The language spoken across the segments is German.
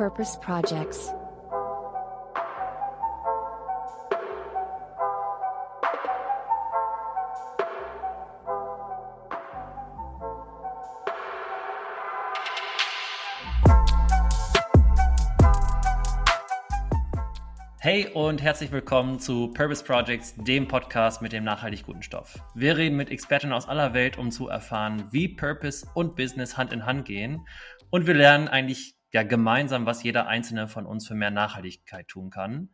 Purpose Projects. Hey und herzlich willkommen zu Purpose Projects, dem Podcast mit dem nachhaltig guten Stoff. Wir reden mit Experten aus aller Welt, um zu erfahren, wie Purpose und Business Hand in Hand gehen. Und wir lernen eigentlich ja gemeinsam, was jeder einzelne von uns für mehr Nachhaltigkeit tun kann.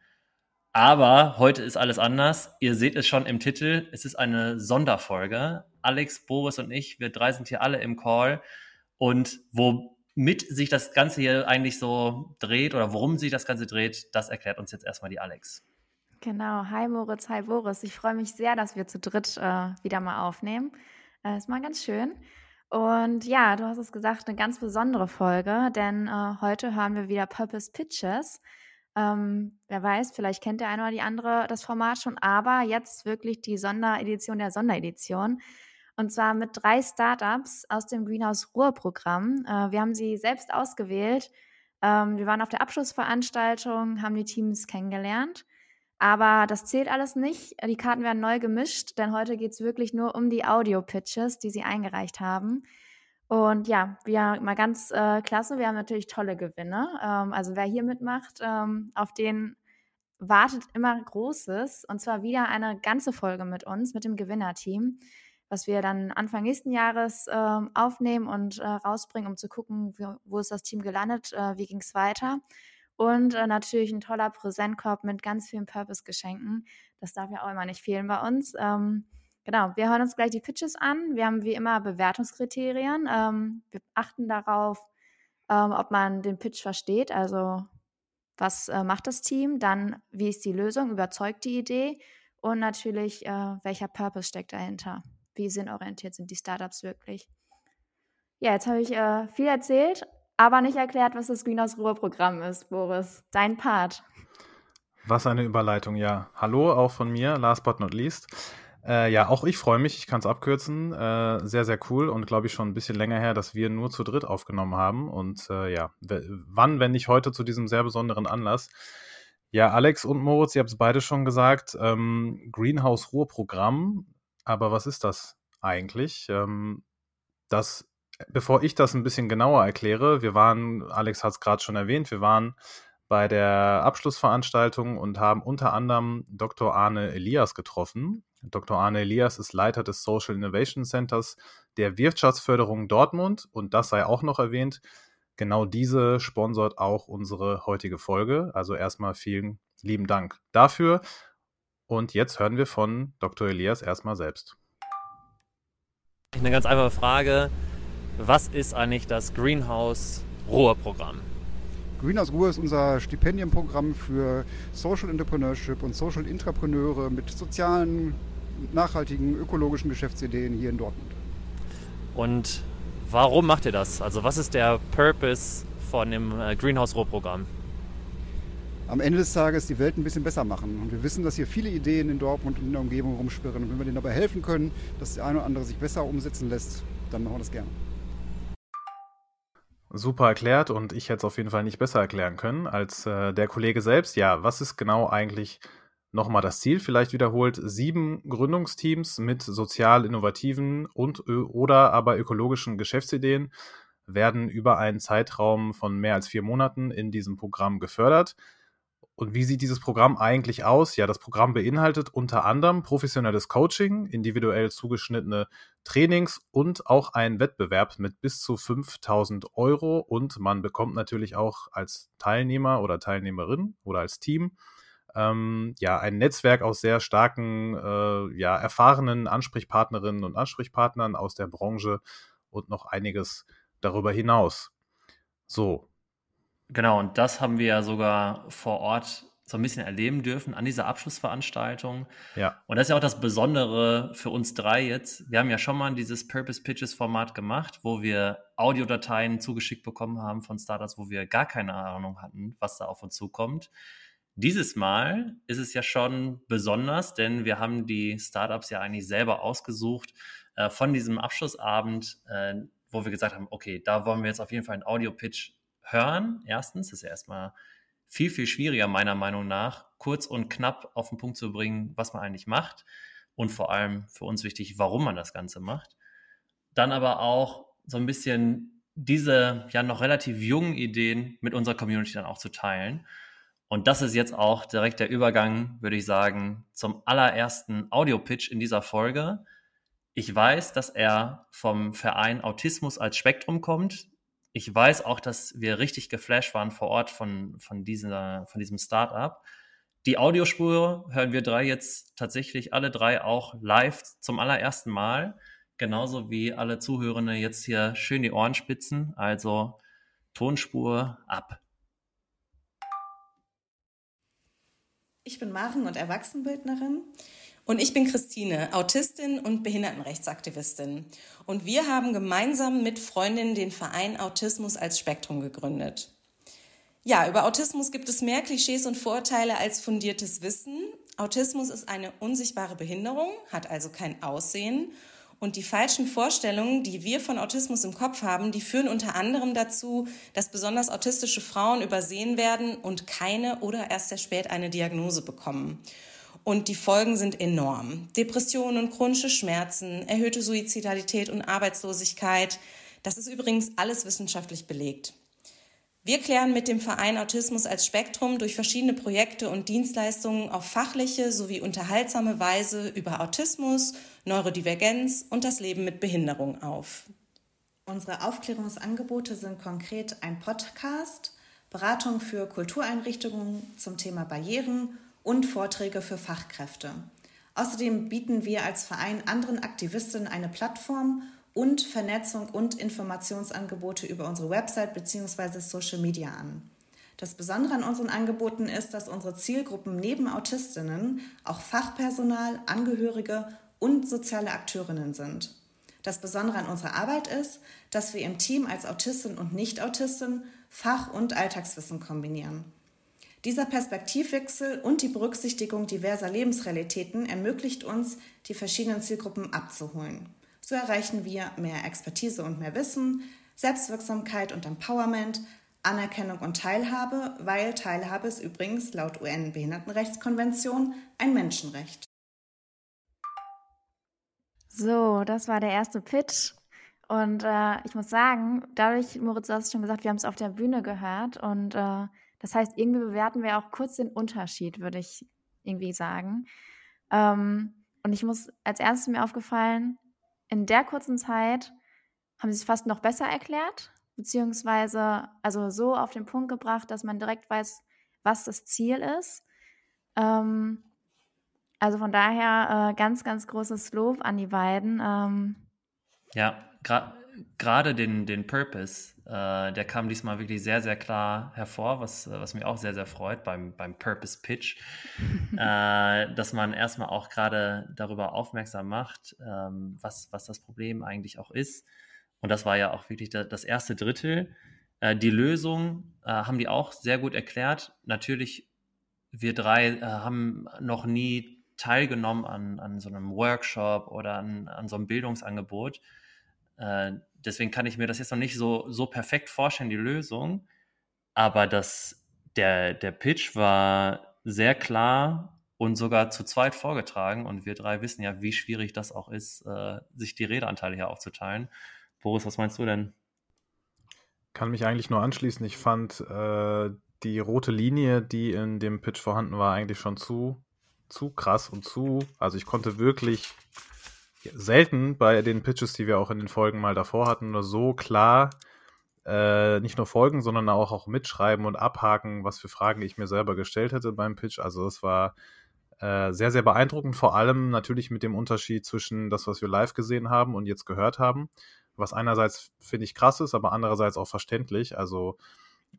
Aber heute ist alles anders. Ihr seht es schon im Titel. Es ist eine Sonderfolge. Alex, Boris und ich, wir drei sind hier alle im Call. Und wo mit sich das Ganze hier eigentlich so dreht oder worum sich das Ganze dreht, das erklärt uns jetzt erstmal die Alex. Genau. Hi Moritz, hi Boris. Ich freue mich sehr, dass wir zu dritt äh, wieder mal aufnehmen. Äh, ist mal ganz schön. Und ja, du hast es gesagt, eine ganz besondere Folge, denn äh, heute hören wir wieder Purpose Pitches. Ähm, wer weiß, vielleicht kennt der eine oder die andere das Format schon, aber jetzt wirklich die Sonderedition der Sonderedition. Und zwar mit drei Startups aus dem Greenhouse Ruhr-Programm. Äh, wir haben sie selbst ausgewählt. Ähm, wir waren auf der Abschlussveranstaltung, haben die Teams kennengelernt. Aber das zählt alles nicht. Die Karten werden neu gemischt, denn heute geht es wirklich nur um die Audio-Pitches, die sie eingereicht haben. Und ja, wir mal ganz äh, klasse. Wir haben natürlich tolle Gewinne. Ähm, also wer hier mitmacht, ähm, auf den wartet immer Großes. Und zwar wieder eine ganze Folge mit uns, mit dem Gewinnerteam was wir dann Anfang nächsten Jahres äh, aufnehmen und äh, rausbringen, um zu gucken, wo, wo ist das Team gelandet, äh, wie ging es weiter. Und äh, natürlich ein toller Präsentkorb mit ganz vielen Purpose-Geschenken. Das darf ja auch immer nicht fehlen bei uns. Ähm, genau, wir hören uns gleich die Pitches an. Wir haben wie immer Bewertungskriterien. Ähm, wir achten darauf, ähm, ob man den Pitch versteht, also was äh, macht das Team, dann wie ist die Lösung, überzeugt die Idee und natürlich, äh, welcher Purpose steckt dahinter wie sinnorientiert sind die Startups wirklich. Ja, jetzt habe ich äh, viel erzählt, aber nicht erklärt, was das Greenhouse Ruhr Programm ist, Boris. Dein Part. Was eine Überleitung, ja. Hallo, auch von mir, last but not least. Äh, ja, auch ich freue mich, ich kann es abkürzen. Äh, sehr, sehr cool und glaube ich schon ein bisschen länger her, dass wir nur zu dritt aufgenommen haben. Und äh, ja, wann, wenn nicht heute zu diesem sehr besonderen Anlass? Ja, Alex und Moritz, ihr habt es beide schon gesagt, ähm, Greenhouse Ruhr Programm aber was ist das eigentlich? Ähm, das, bevor ich das ein bisschen genauer erkläre, wir waren, Alex hat es gerade schon erwähnt, wir waren bei der Abschlussveranstaltung und haben unter anderem Dr. Arne Elias getroffen. Dr. Arne Elias ist Leiter des Social Innovation Centers der Wirtschaftsförderung Dortmund und das sei auch noch erwähnt. Genau diese sponsort auch unsere heutige Folge. Also erstmal vielen lieben Dank dafür. Und jetzt hören wir von Dr. Elias erstmal selbst. Eine ganz einfache Frage. Was ist eigentlich das Greenhouse Ruhr Programm? Greenhouse Ruhr ist unser Stipendienprogramm für Social Entrepreneurship und Social Intrapreneure mit sozialen, nachhaltigen, ökologischen Geschäftsideen hier in Dortmund. Und warum macht ihr das? Also was ist der Purpose von dem äh, Greenhouse Ruhr Programm? am Ende des Tages die Welt ein bisschen besser machen. Und wir wissen, dass hier viele Ideen in Dortmund und in der Umgebung rumschwirren. Und wenn wir denen dabei helfen können, dass der eine oder andere sich besser umsetzen lässt, dann machen wir das gerne. Super erklärt und ich hätte es auf jeden Fall nicht besser erklären können als äh, der Kollege selbst. Ja, was ist genau eigentlich nochmal das Ziel? Vielleicht wiederholt sieben Gründungsteams mit sozial innovativen und oder aber ökologischen Geschäftsideen werden über einen Zeitraum von mehr als vier Monaten in diesem Programm gefördert. Und wie sieht dieses Programm eigentlich aus? Ja, das Programm beinhaltet unter anderem professionelles Coaching, individuell zugeschnittene Trainings und auch einen Wettbewerb mit bis zu 5000 Euro. Und man bekommt natürlich auch als Teilnehmer oder Teilnehmerin oder als Team ähm, ja ein Netzwerk aus sehr starken, äh, ja, erfahrenen Ansprechpartnerinnen und Ansprechpartnern aus der Branche und noch einiges darüber hinaus. So, Genau, und das haben wir ja sogar vor Ort so ein bisschen erleben dürfen an dieser Abschlussveranstaltung. Ja. Und das ist ja auch das Besondere für uns drei jetzt. Wir haben ja schon mal dieses Purpose Pitches Format gemacht, wo wir Audiodateien zugeschickt bekommen haben von Startups, wo wir gar keine Ahnung hatten, was da auf uns zukommt. Dieses Mal ist es ja schon besonders, denn wir haben die Startups ja eigentlich selber ausgesucht äh, von diesem Abschlussabend, äh, wo wir gesagt haben, okay, da wollen wir jetzt auf jeden Fall einen Audio-Pitch Hören, erstens, ist ja erstmal viel, viel schwieriger, meiner Meinung nach, kurz und knapp auf den Punkt zu bringen, was man eigentlich macht. Und vor allem für uns wichtig, warum man das Ganze macht. Dann aber auch so ein bisschen diese ja noch relativ jungen Ideen mit unserer Community dann auch zu teilen. Und das ist jetzt auch direkt der Übergang, würde ich sagen, zum allerersten Audio-Pitch in dieser Folge. Ich weiß, dass er vom Verein Autismus als Spektrum kommt. Ich weiß auch, dass wir richtig geflasht waren vor Ort von, von, dieser, von diesem Startup. Die Audiospur hören wir drei jetzt tatsächlich alle drei auch live zum allerersten Mal. Genauso wie alle Zuhörende jetzt hier schön die Ohren spitzen. Also Tonspur ab. Ich bin Maren und Erwachsenenbildnerin. Und ich bin Christine, Autistin und Behindertenrechtsaktivistin. Und wir haben gemeinsam mit Freundinnen den Verein Autismus als Spektrum gegründet. Ja, über Autismus gibt es mehr Klischees und Vorurteile als fundiertes Wissen. Autismus ist eine unsichtbare Behinderung, hat also kein Aussehen. Und die falschen Vorstellungen, die wir von Autismus im Kopf haben, die führen unter anderem dazu, dass besonders autistische Frauen übersehen werden und keine oder erst sehr spät eine Diagnose bekommen. Und die Folgen sind enorm. Depressionen und chronische Schmerzen, erhöhte Suizidalität und Arbeitslosigkeit. Das ist übrigens alles wissenschaftlich belegt. Wir klären mit dem Verein Autismus als Spektrum durch verschiedene Projekte und Dienstleistungen auf fachliche sowie unterhaltsame Weise über Autismus, Neurodivergenz und das Leben mit Behinderung auf. Unsere Aufklärungsangebote sind konkret ein Podcast, Beratung für Kultureinrichtungen zum Thema Barrieren und Vorträge für Fachkräfte. Außerdem bieten wir als Verein anderen Aktivistinnen eine Plattform und Vernetzung und Informationsangebote über unsere Website bzw. Social Media an. Das Besondere an unseren Angeboten ist, dass unsere Zielgruppen neben Autistinnen auch Fachpersonal, Angehörige und soziale Akteurinnen sind. Das Besondere an unserer Arbeit ist, dass wir im Team als Autistin und Nicht-Autistin Fach- und Alltagswissen kombinieren. Dieser Perspektivwechsel und die Berücksichtigung diverser Lebensrealitäten ermöglicht uns, die verschiedenen Zielgruppen abzuholen. So erreichen wir mehr Expertise und mehr Wissen, Selbstwirksamkeit und Empowerment, Anerkennung und Teilhabe, weil Teilhabe ist übrigens laut UN-Behindertenrechtskonvention ein Menschenrecht. So, das war der erste Pitch. Und äh, ich muss sagen, dadurch, Moritz, du hast schon gesagt, wir haben es auf der Bühne gehört und äh, das heißt, irgendwie bewerten wir auch kurz den Unterschied, würde ich irgendwie sagen. Ähm, und ich muss als erstes mir aufgefallen, in der kurzen Zeit haben sie es fast noch besser erklärt, beziehungsweise also so auf den Punkt gebracht, dass man direkt weiß, was das Ziel ist. Ähm, also von daher äh, ganz, ganz großes Lob an die beiden. Ähm, ja, gerade den, den Purpose, äh, der kam diesmal wirklich sehr, sehr klar hervor, was, was mich auch sehr, sehr freut beim, beim Purpose Pitch, äh, dass man erstmal auch gerade darüber aufmerksam macht, ähm, was, was das Problem eigentlich auch ist. Und das war ja auch wirklich da, das erste Drittel. Äh, die Lösung äh, haben die auch sehr gut erklärt. Natürlich, wir drei äh, haben noch nie teilgenommen an, an so einem Workshop oder an, an so einem Bildungsangebot. Deswegen kann ich mir das jetzt noch nicht so, so perfekt vorstellen, die Lösung. Aber das, der, der Pitch war sehr klar und sogar zu zweit vorgetragen. Und wir drei wissen ja, wie schwierig das auch ist, äh, sich die Redeanteile hier aufzuteilen. Boris, was meinst du denn? Kann mich eigentlich nur anschließen. Ich fand äh, die rote Linie, die in dem Pitch vorhanden war, eigentlich schon zu, zu krass und zu. Also ich konnte wirklich selten bei den Pitches, die wir auch in den Folgen mal davor hatten, nur so klar äh, nicht nur folgen, sondern auch, auch mitschreiben und abhaken, was für Fragen ich mir selber gestellt hätte beim Pitch. Also das war äh, sehr, sehr beeindruckend, vor allem natürlich mit dem Unterschied zwischen das, was wir live gesehen haben und jetzt gehört haben, was einerseits finde ich krass ist, aber andererseits auch verständlich. Also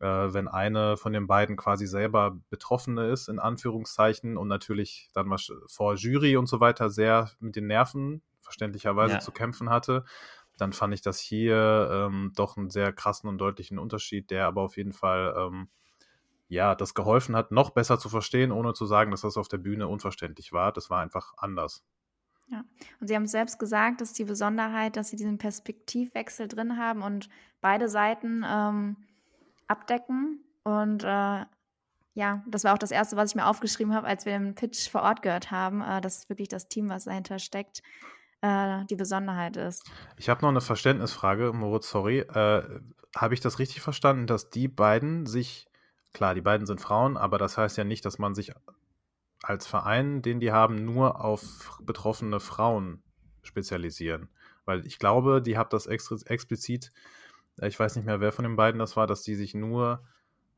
äh, wenn eine von den beiden quasi selber Betroffene ist, in Anführungszeichen, und natürlich dann was vor Jury und so weiter sehr mit den Nerven verständlicherweise ja. zu kämpfen hatte, dann fand ich das hier ähm, doch einen sehr krassen und deutlichen Unterschied, der aber auf jeden Fall ähm, ja, das geholfen hat, noch besser zu verstehen, ohne zu sagen, dass das auf der Bühne unverständlich war. Das war einfach anders. Ja, und Sie haben selbst gesagt, dass die Besonderheit, dass Sie diesen Perspektivwechsel drin haben und beide Seiten ähm, abdecken. Und äh, ja, das war auch das Erste, was ich mir aufgeschrieben habe, als wir den Pitch vor Ort gehört haben, äh, dass wirklich das Team, was dahinter steckt, äh, die Besonderheit ist. Ich habe noch eine Verständnisfrage, Moritz, sorry. Äh, habe ich das richtig verstanden, dass die beiden sich, klar, die beiden sind Frauen, aber das heißt ja nicht, dass man sich als Verein, den die haben, nur auf betroffene Frauen spezialisieren. Weil ich glaube, die hat das explizit, äh, ich weiß nicht mehr, wer von den beiden das war, dass die sich nur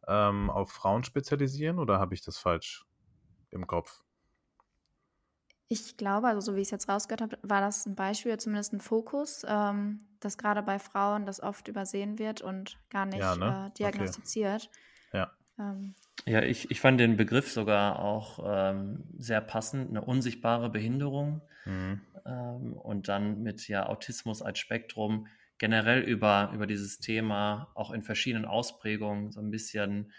ähm, auf Frauen spezialisieren oder habe ich das falsch im Kopf? Ich glaube, also so wie ich es jetzt rausgehört habe, war das ein Beispiel, zumindest ein Fokus, ähm, dass gerade bei Frauen das oft übersehen wird und gar nicht ja, ne? äh, diagnostiziert. Okay. Ja. Ähm, ja, ich, ich fand den Begriff sogar auch ähm, sehr passend, eine unsichtbare Behinderung mhm. ähm, und dann mit ja Autismus als Spektrum generell über, über dieses Thema auch in verschiedenen Ausprägungen so ein bisschen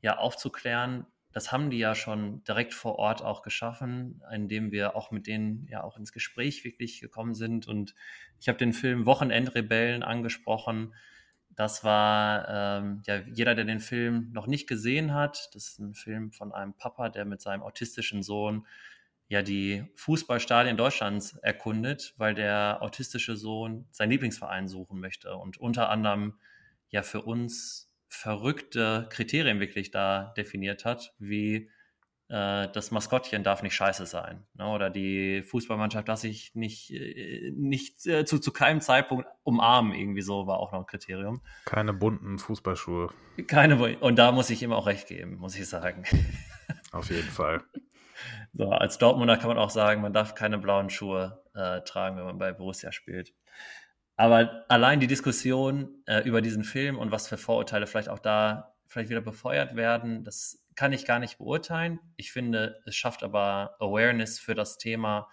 ja aufzuklären, das haben die ja schon direkt vor Ort auch geschaffen, indem wir auch mit denen ja auch ins Gespräch wirklich gekommen sind. Und ich habe den Film Wochenendrebellen angesprochen. Das war ähm, ja jeder, der den Film noch nicht gesehen hat. Das ist ein Film von einem Papa, der mit seinem autistischen Sohn ja die Fußballstadien Deutschlands erkundet, weil der autistische Sohn seinen Lieblingsverein suchen möchte und unter anderem ja für uns verrückte Kriterien wirklich da definiert hat, wie äh, das Maskottchen darf nicht scheiße sein. Ne? Oder die Fußballmannschaft darf sich nicht, äh, nicht äh, zu, zu keinem Zeitpunkt umarmen, irgendwie so war auch noch ein Kriterium. Keine bunten Fußballschuhe. Keine, und da muss ich ihm auch recht geben, muss ich sagen. Auf jeden Fall. So, als Dortmunder kann man auch sagen, man darf keine blauen Schuhe äh, tragen, wenn man bei Borussia spielt. Aber allein die Diskussion äh, über diesen Film und was für Vorurteile vielleicht auch da vielleicht wieder befeuert werden, das kann ich gar nicht beurteilen. Ich finde, es schafft aber Awareness für das Thema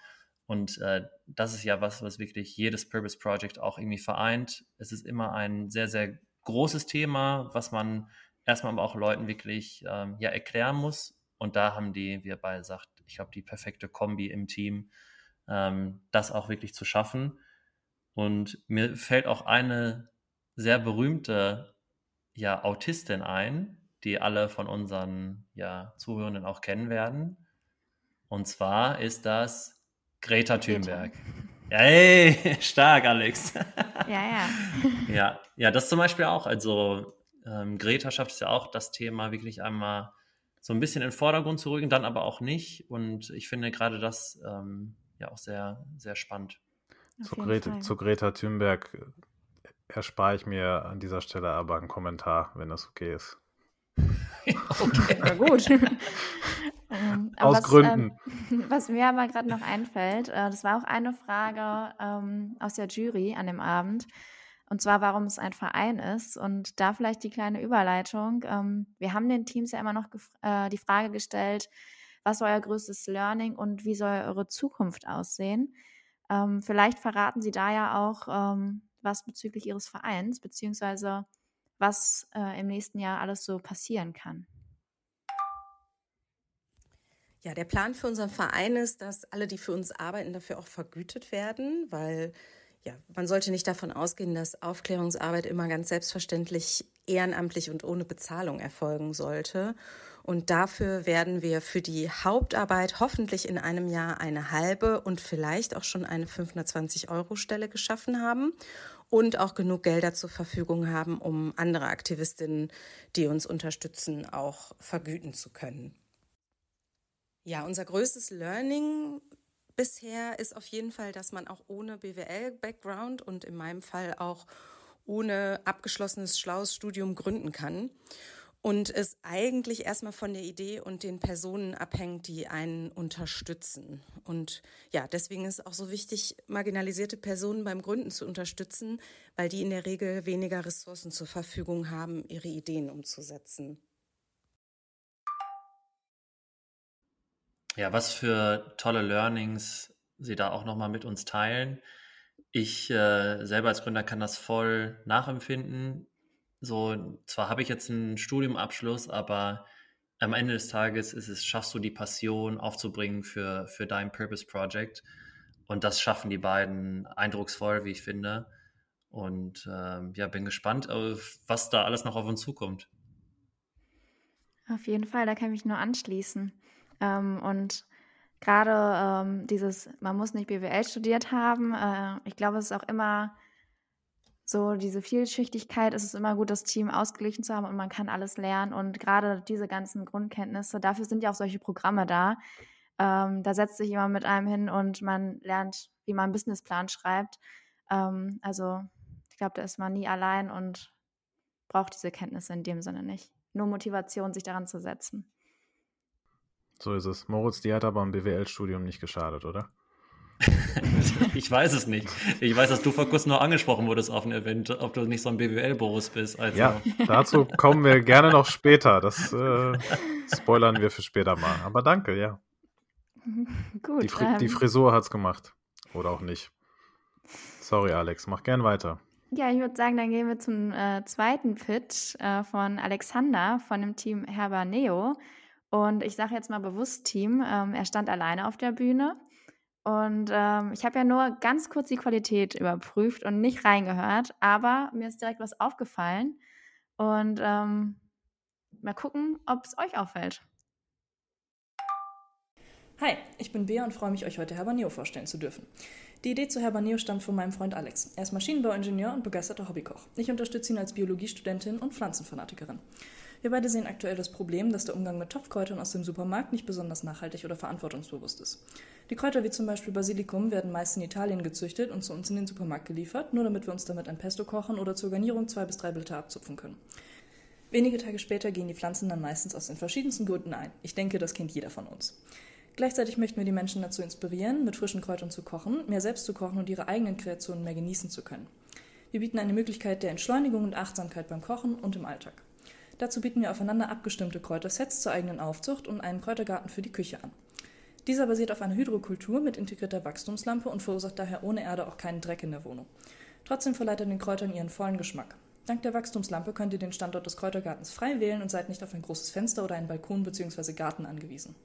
und äh, das ist ja was, was wirklich jedes Purpose Project auch irgendwie vereint. Es ist immer ein sehr, sehr großes Thema, was man erstmal aber auch Leuten wirklich ähm, ja erklären muss. Und da haben die, wie ihr beide sagt, ich glaube, die perfekte Kombi im Team, ähm, das auch wirklich zu schaffen. Und mir fällt auch eine sehr berühmte ja, Autistin ein, die alle von unseren ja, Zuhörenden auch kennen werden. Und zwar ist das Greta Thunberg. Hey, stark, Alex. Ja, ja. ja, ja, das zum Beispiel auch. Also ähm, Greta schafft es ja auch, das Thema wirklich einmal so ein bisschen in den Vordergrund zu rücken, dann aber auch nicht. Und ich finde gerade das ähm, ja auch sehr, sehr spannend. Zu Greta, zu Greta, Thunberg äh, erspare ich mir an dieser Stelle aber einen Kommentar, wenn das okay ist. okay, na gut. ähm, Aus was, Gründen. Ähm, was mir aber gerade noch einfällt, äh, das war auch eine Frage ähm, aus der Jury an dem Abend. Und zwar, warum es ein Verein ist. Und da vielleicht die kleine Überleitung. Ähm, wir haben den Teams ja immer noch äh, die Frage gestellt, was war euer größtes Learning und wie soll eure Zukunft aussehen? Ähm, vielleicht verraten Sie da ja auch ähm, was bezüglich Ihres Vereins, beziehungsweise was äh, im nächsten Jahr alles so passieren kann. Ja, der Plan für unseren Verein ist, dass alle, die für uns arbeiten, dafür auch vergütet werden, weil ja, man sollte nicht davon ausgehen, dass Aufklärungsarbeit immer ganz selbstverständlich ehrenamtlich und ohne Bezahlung erfolgen sollte. Und dafür werden wir für die Hauptarbeit hoffentlich in einem Jahr eine halbe und vielleicht auch schon eine 520-Euro-Stelle geschaffen haben und auch genug Gelder zur Verfügung haben, um andere Aktivistinnen, die uns unterstützen, auch vergüten zu können. Ja, unser größtes Learning bisher ist auf jeden Fall, dass man auch ohne BWL-Background und in meinem Fall auch ohne abgeschlossenes schlaues Studium gründen kann und es eigentlich erstmal von der Idee und den Personen abhängt, die einen unterstützen. Und ja, deswegen ist es auch so wichtig, marginalisierte Personen beim Gründen zu unterstützen, weil die in der Regel weniger Ressourcen zur Verfügung haben, ihre Ideen umzusetzen. Ja, was für tolle Learnings Sie da auch nochmal mit uns teilen. Ich äh, selber als Gründer kann das voll nachempfinden so, zwar habe ich jetzt einen Studiumabschluss, aber am Ende des Tages ist es, schaffst du die Passion aufzubringen für, für dein Purpose Project. Und das schaffen die beiden eindrucksvoll, wie ich finde. Und ähm, ja, bin gespannt, was da alles noch auf uns zukommt. Auf jeden Fall, da kann ich mich nur anschließen. Ähm, und gerade ähm, dieses, man muss nicht BWL studiert haben, äh, ich glaube, es ist auch immer so diese Vielschichtigkeit, es ist immer gut, das Team ausgeglichen zu haben und man kann alles lernen. Und gerade diese ganzen Grundkenntnisse, dafür sind ja auch solche Programme da. Ähm, da setzt sich jemand mit einem hin und man lernt, wie man einen Businessplan schreibt. Ähm, also ich glaube, da ist man nie allein und braucht diese Kenntnisse in dem Sinne nicht. Nur Motivation, sich daran zu setzen. So ist es. Moritz, die hat aber im BWL-Studium nicht geschadet, oder? ich weiß es nicht. Ich weiß, dass du vor kurzem noch angesprochen wurdest auf einem Event, ob du nicht so ein BWL-Boris bist. Also. Ja, dazu kommen wir gerne noch später. Das äh, spoilern wir für später mal. Aber danke, ja. Gut. Die, Fri ähm, die Frisur hat's gemacht. Oder auch nicht. Sorry, Alex. Mach gern weiter. Ja, ich würde sagen, dann gehen wir zum äh, zweiten Pitch äh, von Alexander von dem Team Herber Neo. Und ich sage jetzt mal bewusst Team. Ähm, er stand alleine auf der Bühne. Und ähm, ich habe ja nur ganz kurz die Qualität überprüft und nicht reingehört, aber mir ist direkt was aufgefallen. Und ähm, mal gucken, ob es euch auffällt. Hi, ich bin Bea und freue mich, euch heute Herbaneo vorstellen zu dürfen. Die Idee zu Herbaneo stammt von meinem Freund Alex. Er ist Maschinenbauingenieur und begeisterter Hobbykoch. Ich unterstütze ihn als Biologiestudentin und Pflanzenfanatikerin. Wir beide sehen aktuell das Problem, dass der Umgang mit Topfkräutern aus dem Supermarkt nicht besonders nachhaltig oder verantwortungsbewusst ist. Die Kräuter wie zum Beispiel Basilikum werden meist in Italien gezüchtet und zu uns in den Supermarkt geliefert, nur damit wir uns damit ein Pesto kochen oder zur Garnierung zwei bis drei Blätter abzupfen können. Wenige Tage später gehen die Pflanzen dann meistens aus den verschiedensten Gründen ein. Ich denke, das kennt jeder von uns. Gleichzeitig möchten wir die Menschen dazu inspirieren, mit frischen Kräutern zu kochen, mehr selbst zu kochen und ihre eigenen Kreationen mehr genießen zu können. Wir bieten eine Möglichkeit der Entschleunigung und Achtsamkeit beim Kochen und im Alltag. Dazu bieten wir aufeinander abgestimmte Kräutersets zur eigenen Aufzucht und einen Kräutergarten für die Küche an. Dieser basiert auf einer Hydrokultur mit integrierter Wachstumslampe und verursacht daher ohne Erde auch keinen Dreck in der Wohnung. Trotzdem verleiht er den Kräutern ihren vollen Geschmack. Dank der Wachstumslampe könnt ihr den Standort des Kräutergartens frei wählen und seid nicht auf ein großes Fenster oder einen Balkon bzw. Garten angewiesen.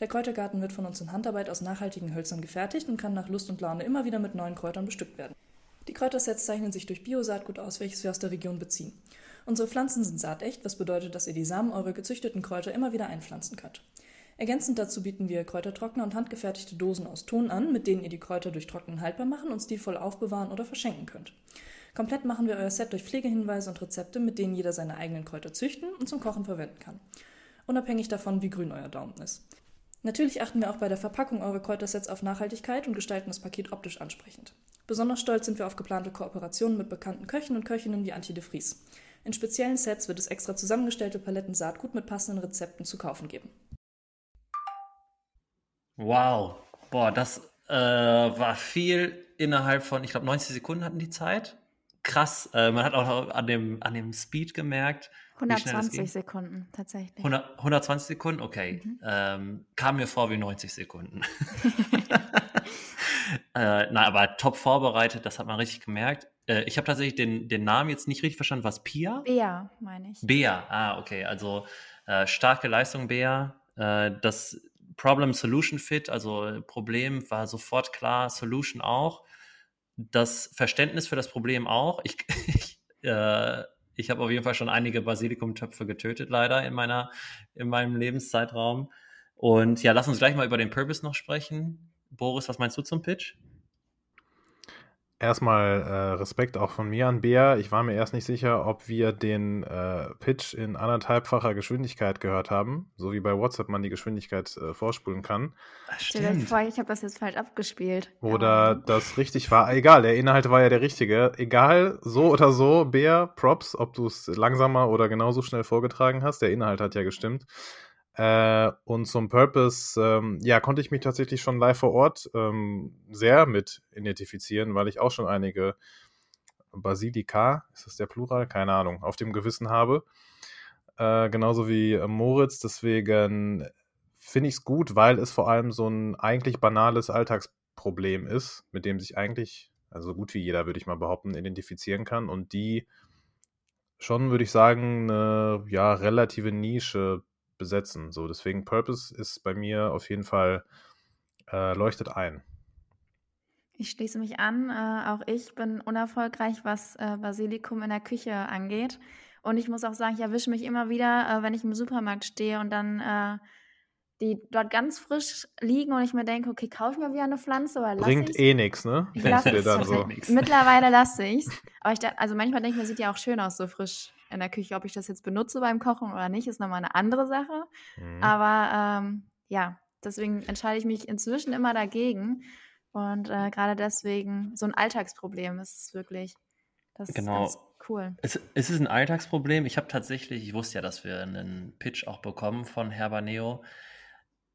Der Kräutergarten wird von uns in Handarbeit aus nachhaltigen Hölzern gefertigt und kann nach Lust und Laune immer wieder mit neuen Kräutern bestückt werden. Die Kräutersets zeichnen sich durch Biosaatgut aus, welches wir aus der Region beziehen. Unsere Pflanzen sind saatecht, was bedeutet, dass ihr die Samen eurer gezüchteten Kräuter immer wieder einpflanzen könnt. Ergänzend dazu bieten wir Kräutertrockner und handgefertigte Dosen aus Ton an, mit denen ihr die Kräuter durch Trocknen haltbar machen und stilvoll aufbewahren oder verschenken könnt. Komplett machen wir euer Set durch Pflegehinweise und Rezepte, mit denen jeder seine eigenen Kräuter züchten und zum Kochen verwenden kann. Unabhängig davon, wie grün euer Daumen ist. Natürlich achten wir auch bei der Verpackung eurer Kräutersets auf Nachhaltigkeit und gestalten das Paket optisch ansprechend. Besonders stolz sind wir auf geplante Kooperationen mit bekannten Köchen und Köchinnen wie Antje de Vries. In speziellen Sets wird es extra zusammengestellte Paletten Saatgut mit passenden Rezepten zu kaufen geben. Wow, boah, das äh, war viel innerhalb von, ich glaube, 90 Sekunden hatten die Zeit. Krass, äh, man hat auch an dem, an dem Speed gemerkt. 120 Sekunden tatsächlich. 100, 120 Sekunden, okay. Mhm. Ähm, kam mir vor wie 90 Sekunden. äh, na, aber top vorbereitet, das hat man richtig gemerkt. Äh, ich habe tatsächlich den, den Namen jetzt nicht richtig verstanden. Was Pia? Bea, meine ich. Bea, ah, okay. Also äh, starke Leistung, Bea. Äh, das Problem-Solution-Fit, also Problem war sofort klar, Solution auch. Das Verständnis für das Problem auch. Ich, ich, äh, ich habe auf jeden Fall schon einige Basilikumtöpfe getötet, leider in, meiner, in meinem Lebenszeitraum. Und ja, lass uns gleich mal über den Purpose noch sprechen. Boris, was meinst du zum Pitch? Erstmal äh, Respekt auch von mir an Bea. Ich war mir erst nicht sicher, ob wir den äh, Pitch in anderthalbfacher Geschwindigkeit gehört haben, so wie bei WhatsApp man die Geschwindigkeit äh, vorspulen kann. Stell dir vor, ich habe das jetzt falsch abgespielt. Oder ja. das richtig war. Egal, der Inhalt war ja der richtige. Egal, so oder so, Bea, Props, ob du es langsamer oder genauso schnell vorgetragen hast. Der Inhalt hat ja gestimmt. Äh, und zum Purpose, ähm, ja, konnte ich mich tatsächlich schon live vor Ort ähm, sehr mit identifizieren, weil ich auch schon einige Basilika, ist das der Plural? Keine Ahnung, auf dem Gewissen habe. Äh, genauso wie äh, Moritz. Deswegen finde ich es gut, weil es vor allem so ein eigentlich banales Alltagsproblem ist, mit dem sich eigentlich, also so gut wie jeder, würde ich mal behaupten, identifizieren kann und die schon, würde ich sagen, eine ja, relative Nische besetzen. So, deswegen Purpose ist bei mir auf jeden Fall äh, leuchtet ein. Ich schließe mich an. Äh, auch ich bin unerfolgreich, was äh, Basilikum in der Küche angeht. Und ich muss auch sagen, ich erwische mich immer wieder, äh, wenn ich im Supermarkt stehe und dann äh, die dort ganz frisch liegen und ich mir denke, okay, kaufe ich mir wieder eine Pflanze oder lasse Bringt ich's? eh nichts, ne? Ich Denkst lasse du dir es dann so. Mittlerweile lasse ich es. Aber ich dachte, also manchmal denke ich mir, sieht ja auch schön aus, so frisch in der Küche. Ob ich das jetzt benutze beim Kochen oder nicht, ist nochmal eine andere Sache. Mhm. Aber ähm, ja, deswegen entscheide ich mich inzwischen immer dagegen. Und äh, gerade deswegen, so ein Alltagsproblem ist es wirklich. Das Genau. ist ganz cool. Es, es ist ein Alltagsproblem. Ich habe tatsächlich, ich wusste ja, dass wir einen Pitch auch bekommen von Herbaneo.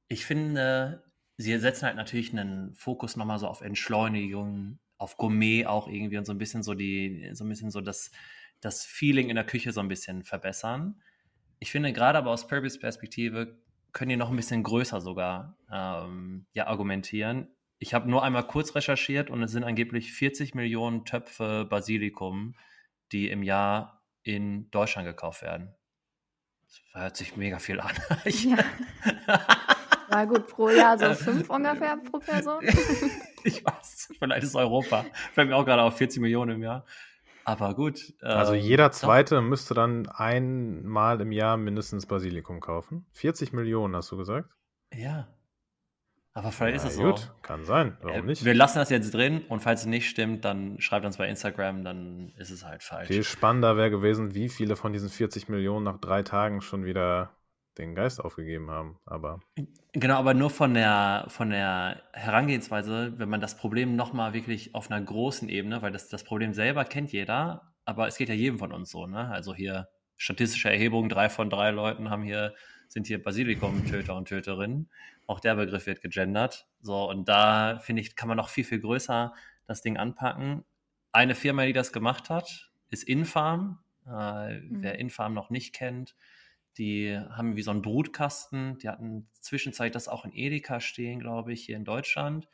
Ich finde, sie setzen halt natürlich einen Fokus nochmal so auf Entschleunigung, auf Gourmet auch irgendwie und so ein bisschen so die, so ein bisschen so das, das Feeling in der Küche so ein bisschen verbessern. Ich finde, gerade aber aus Purpose Perspektive können die noch ein bisschen größer sogar ähm, ja, argumentieren. Ich habe nur einmal kurz recherchiert und es sind angeblich 40 Millionen Töpfe Basilikum, die im Jahr in Deutschland gekauft werden. Das hört sich mega viel an. Ja. War gut, pro Jahr so fünf ungefähr pro Person. ich weiß, vielleicht ist Europa. Fällt mir auch gerade auf 40 Millionen im Jahr. Aber gut. Also ähm, jeder doch. Zweite müsste dann einmal im Jahr mindestens Basilikum kaufen. 40 Millionen, hast du gesagt? Ja. Aber vielleicht ist Na es so. gut, kann sein. Warum Äh, nicht? Wir lassen das jetzt drin und falls es nicht stimmt, dann schreibt uns bei Instagram, dann ist es halt falsch. Viel spannender wäre gewesen, wie viele von diesen 40 Millionen nach drei Tagen schon wieder den Geist aufgegeben haben. Aber Genau, aber nur von der, von der Herangehensweise, wenn man das Problem nochmal wirklich auf einer großen Ebene, weil das, das Problem selber kennt jeder, aber es geht ja jedem von uns so, ne? Also hier statistische Erhebung, drei von drei Leuten haben hier, sind hier Basilikum-Töter und Töterinnen. Auch der Begriff wird gegendert. So, und da finde ich, kann man noch viel, viel größer das Ding anpacken. Eine Firma, die das gemacht hat, ist Infarm. Äh, Wer Infarm noch nicht kennt, die haben wie so einen Brutkasten. Die hatten zwischenzeitlich das auch in Edeka stehen, glaube ich, hier in Deutschland.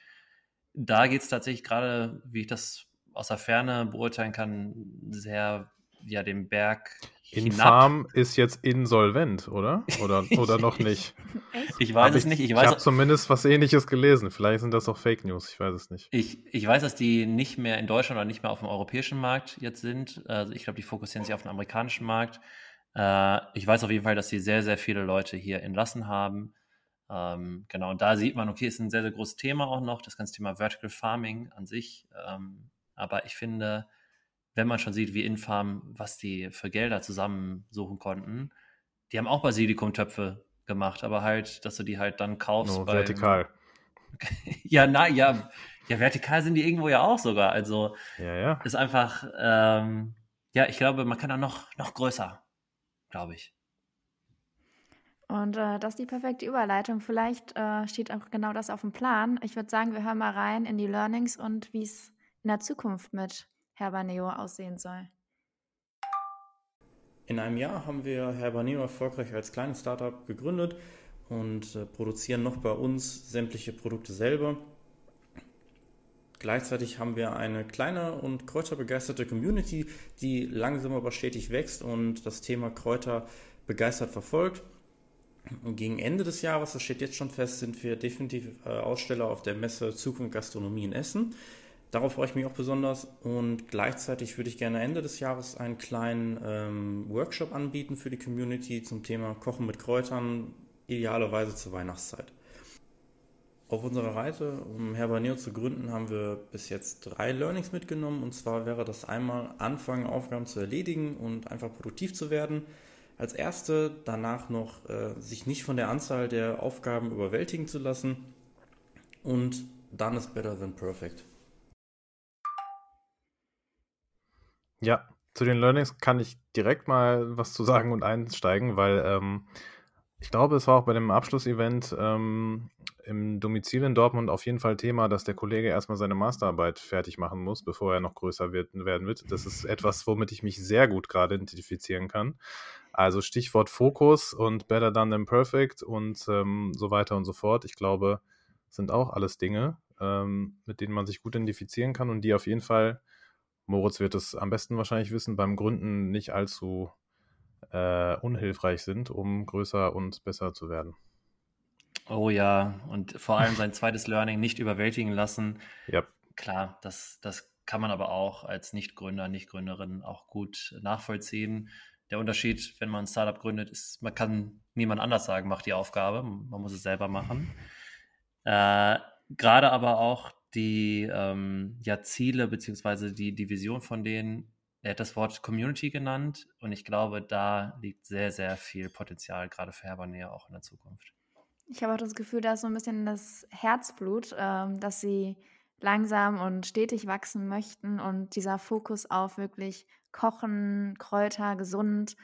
Da geht es tatsächlich gerade, wie ich das aus der Ferne beurteilen kann, sehr ja den Berg hinab. Infarm ist jetzt insolvent, oder? Oder, oder noch nicht? Ich weiß Hab es nicht. Ich Ich habe zumindest was ähnliches gelesen. Vielleicht sind das auch Fake News, ich weiß es nicht. Ich, ich weiß, dass die nicht mehr in Deutschland oder nicht mehr auf dem europäischen Markt jetzt sind. Also ich glaube, die fokussieren sich auf den amerikanischen Markt. Äh, ich weiß auf jeden Fall, dass sie sehr, sehr viele Leute hier entlassen haben. Ähm, genau, und da sieht man, okay, ist ein sehr, sehr großes Thema auch noch, das ganze Thema Vertical Farming an sich. Ähm, aber ich finde, wenn man schon sieht, wie Infarm, was die für Gelder zusammensuchen konnten, die haben auch Basilikumtöpfe gemacht, aber halt, dass du die halt dann kaufst. Nur beim- vertikal. ja, na, ja, ja, vertikal sind die irgendwo ja auch sogar. Also Ja, ja. ist einfach, ähm, ja, ich glaube, man kann da noch, noch größer, glaube ich. Und äh, das ist die perfekte Überleitung. Vielleicht äh, steht auch genau das auf dem Plan. Ich würde sagen, wir hören mal rein in die Learnings und wie es in der Zukunft mit Herbaneo aussehen soll. In einem Jahr haben wir Herbaneo erfolgreich als kleines Startup gegründet und äh, produzieren noch bei uns sämtliche Produkte selber. Gleichzeitig haben wir eine kleine und kräuterbegeisterte Community, die langsam aber stetig wächst und das Thema Kräuter begeistert verfolgt. Gegen Ende des Jahres, das steht jetzt schon fest, sind wir definitiv äh, Aussteller auf der Messe Zukunft Gastronomie in Essen. Darauf freue ich mich auch besonders und gleichzeitig würde ich gerne Ende des Jahres einen kleinen ähm, Workshop anbieten für die Community zum Thema Kochen mit Kräutern, idealerweise zur Weihnachtszeit. Auf unserer Reise, um Herbaneo zu gründen, haben wir bis jetzt drei Learnings mitgenommen. Und zwar wäre das einmal anfangen, Aufgaben zu erledigen und einfach produktiv zu werden. Als erste danach noch äh, sich nicht von der Anzahl der Aufgaben überwältigen zu lassen. Und done is better than perfect. Ja, zu den Learnings kann ich direkt mal was zu sagen und einsteigen, weil ähm, ich glaube, es war auch bei dem Abschlussevent ähm, im Domizil in Dortmund auf jeden Fall Thema, dass der Kollege erstmal seine Masterarbeit fertig machen muss, bevor er noch größer wird, werden wird. Das ist etwas, womit ich mich sehr gut gerade identifizieren kann. Also Stichwort Fokus und Better Done Than Perfect und ähm, so weiter und so fort. Ich glaube, sind auch alles Dinge, ähm, mit denen man sich gut identifizieren kann und die auf jeden Fall Moritz wird es am besten wahrscheinlich wissen, beim Gründen nicht allzu äh, unhilfreich sind, um größer und besser zu werden. Oh ja, und vor allem sein zweites Learning nicht überwältigen lassen. Ja, Klar, das, das kann man aber auch als Nicht-Gründer, Nicht-Gründerin auch gut nachvollziehen. der Unterschied, wenn man ein Startup gründet, ist, man kann niemand anders sagen, macht die Aufgabe, man muss es selber machen. Äh, Gerade aber auch die ähm, ja, Ziele beziehungsweise die, die Vision von denen, er hat das Wort Community genannt und ich glaube, da liegt sehr, sehr viel Potenzial, gerade für Herbernähe auch in der Zukunft. Ich habe auch das Gefühl, da ist so ein bisschen das Herzblut, ähm, dass sie langsam und stetig wachsen möchten und dieser Fokus auf wirklich Kochen, Kräuter, gesund,